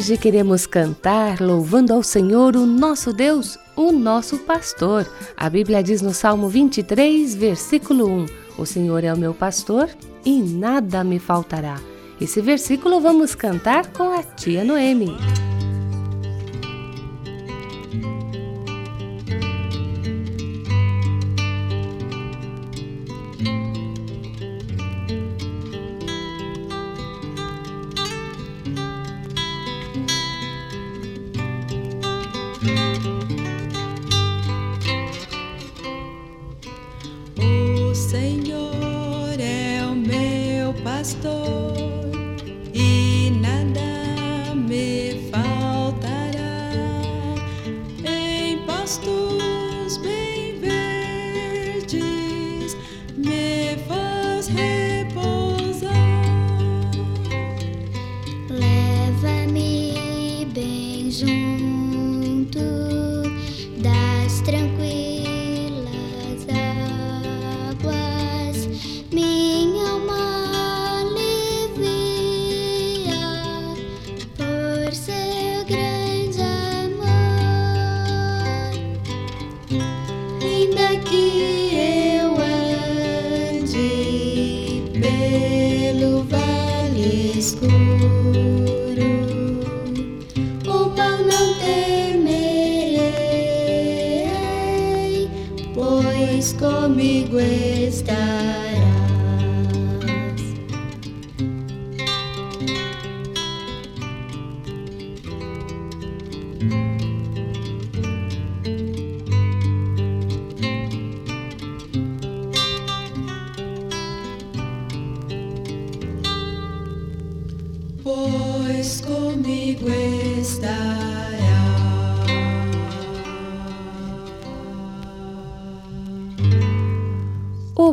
Hoje queremos cantar louvando ao Senhor, o nosso Deus, o nosso pastor. A Bíblia diz no Salmo 23, versículo 1: O Senhor é o meu pastor e nada me faltará. Esse versículo vamos cantar com a tia Noemi.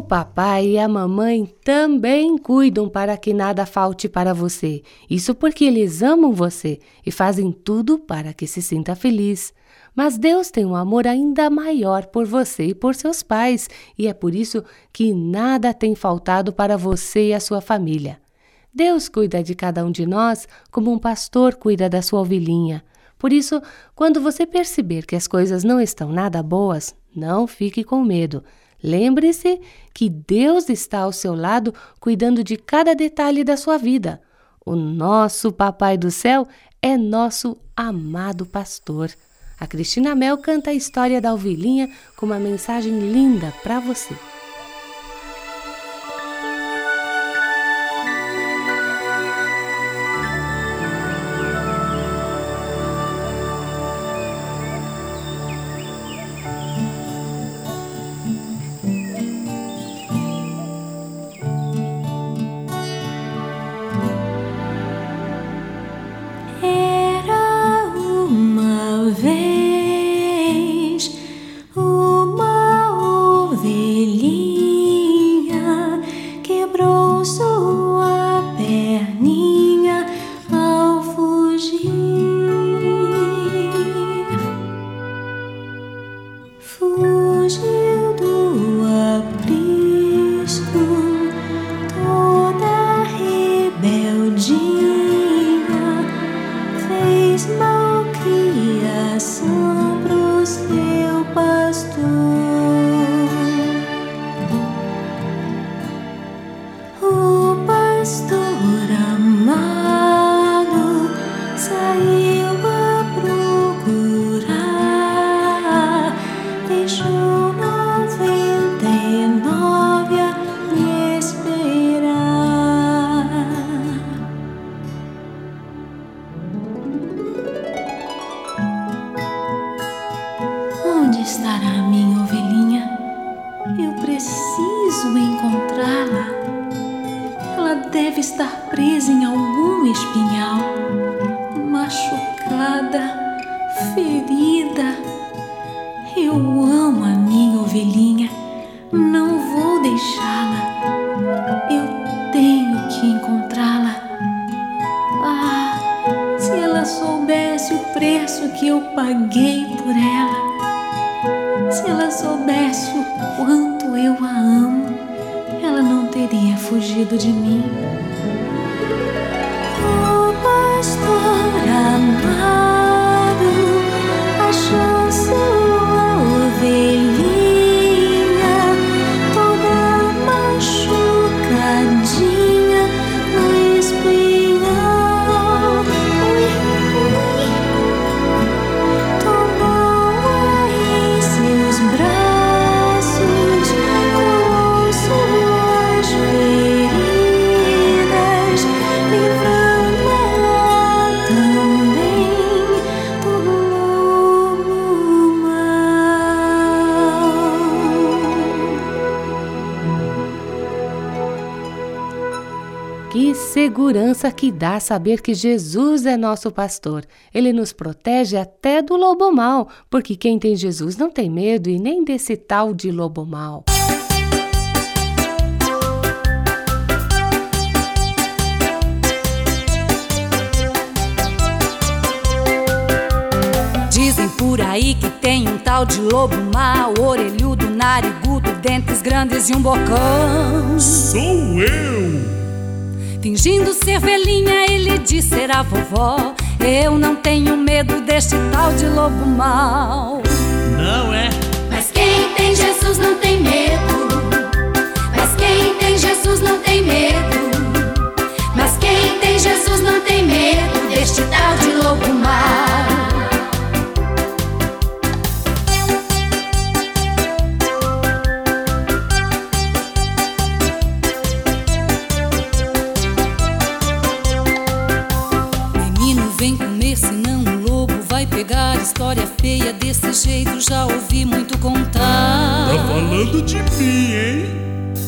Papai e a mamãe também cuidam para que nada falte para você. Isso porque eles amam você e fazem tudo para que se sinta feliz. Mas Deus tem um amor ainda maior por você e por seus pais, e é por isso que nada tem faltado para você e a sua família. Deus cuida de cada um de nós como um pastor cuida da sua ovelhinha. Por isso, quando você perceber que as coisas não estão nada boas, não fique com medo. Lembre-se que Deus está ao seu lado cuidando de cada detalhe da sua vida. O nosso Papai do Céu é nosso amado pastor. A Cristina Mel canta a história da ovelhinha com uma mensagem linda para você. estoy segurança que dá saber que Jesus é nosso pastor. Ele nos protege até do lobo mau, porque quem tem Jesus não tem medo e nem desse tal de lobo mau. Dizem por aí que tem um tal de lobo mau, orelhudo, narigudo, dentes grandes e um bocão. Sou eu! Fingindo ser velhinha, ele diz ser a vovó. Eu não tenho medo deste tal de lobo mau. Não é? Mas quem tem Jesus não tem medo. Falando de mim, hein?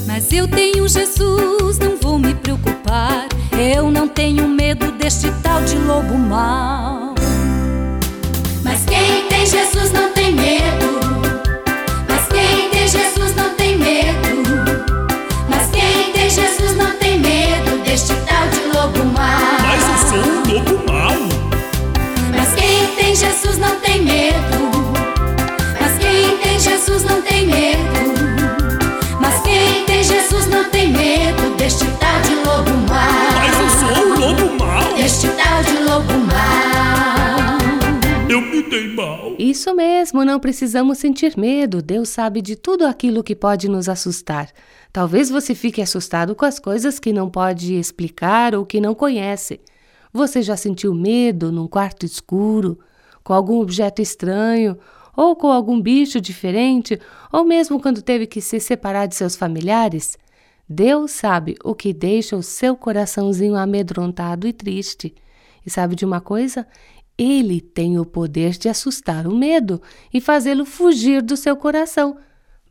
Mas eu tenho Jesus, não vou me preocupar. Eu não tenho medo deste tal de lobo mau. Mas quem tem Jesus não tem medo. Isso mesmo, não precisamos sentir medo. Deus sabe de tudo aquilo que pode nos assustar. Talvez você fique assustado com as coisas que não pode explicar ou que não conhece. Você já sentiu medo num quarto escuro, com algum objeto estranho, ou com algum bicho diferente, ou mesmo quando teve que se separar de seus familiares? Deus sabe o que deixa o seu coraçãozinho amedrontado e triste. E sabe de uma coisa? Ele tem o poder de assustar o medo e fazê-lo fugir do seu coração.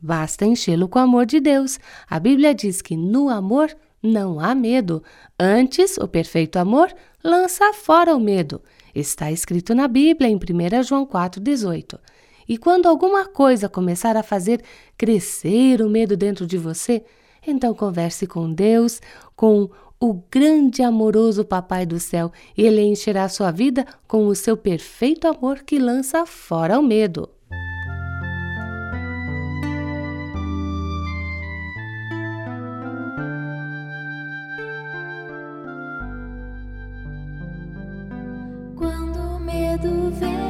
Basta enchê-lo com o amor de Deus. A Bíblia diz que no amor não há medo. Antes, o perfeito amor lança fora o medo. Está escrito na Bíblia em 1 João 4,18. E quando alguma coisa começar a fazer crescer o medo dentro de você, então converse com Deus, com o grande amoroso Papai do céu, ele encherá sua vida com o seu perfeito amor que lança fora o medo. Quando o medo vem,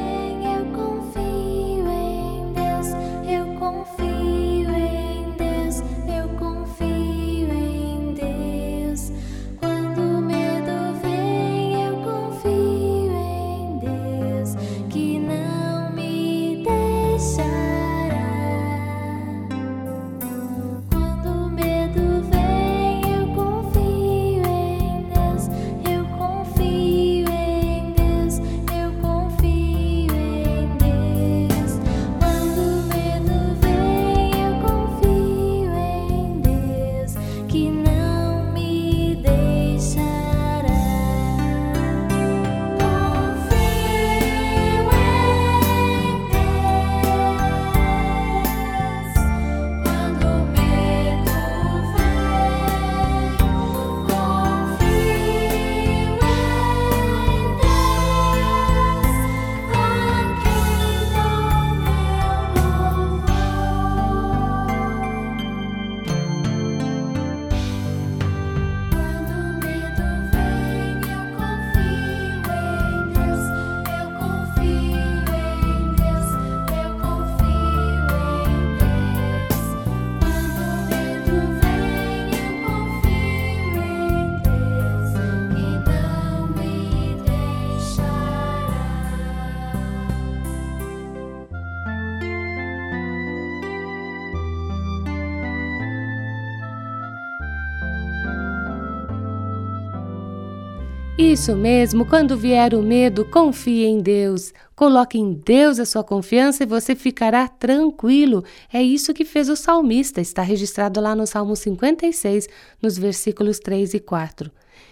Isso mesmo, quando vier o medo, confie em Deus. Coloque em Deus a sua confiança e você ficará tranquilo. É isso que fez o salmista, está registrado lá no Salmo 56, nos versículos 3 e 4.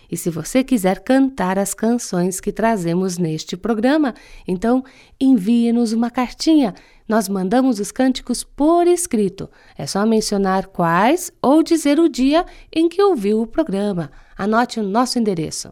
E se você quiser cantar as canções que trazemos neste programa, então envie-nos uma cartinha. Nós mandamos os cânticos por escrito. É só mencionar quais ou dizer o dia em que ouviu o programa. Anote o nosso endereço.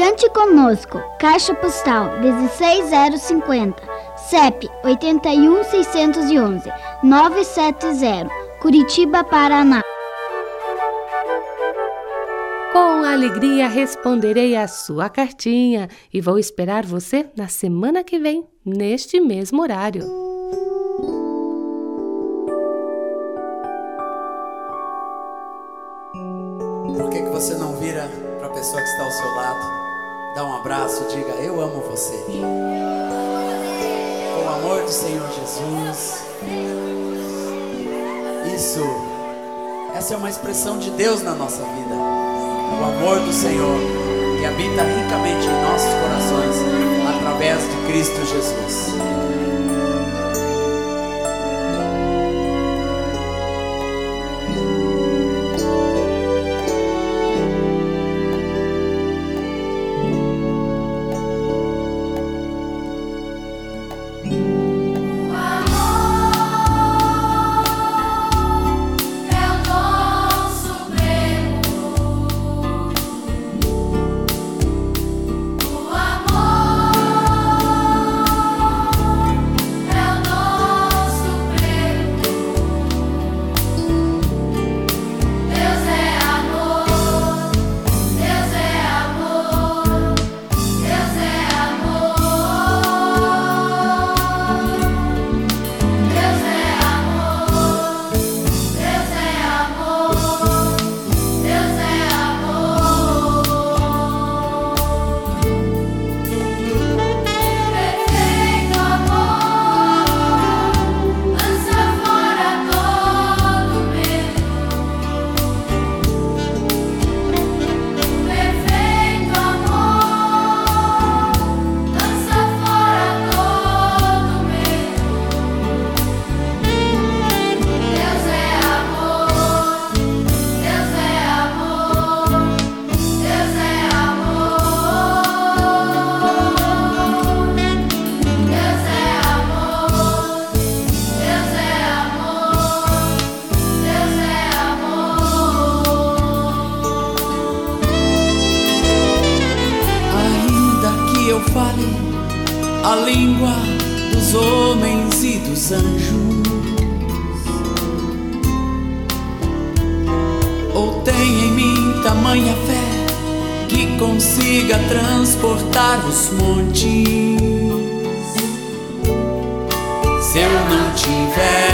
Cante conosco, Caixa Postal 16050, CEP 81611 970, Curitiba, Paraná. Com alegria responderei a sua cartinha e vou esperar você na semana que vem, neste mesmo horário. Por que, que você não vira para a pessoa que está ao seu lado, dá um abraço, diga: Eu amo você. Com o amor do Senhor Jesus. Isso, essa é uma expressão de Deus na nossa vida. O amor do Senhor que habita ricamente em nossos corações através de Cristo Jesus. Consiga transportar os montes. Se eu não tiver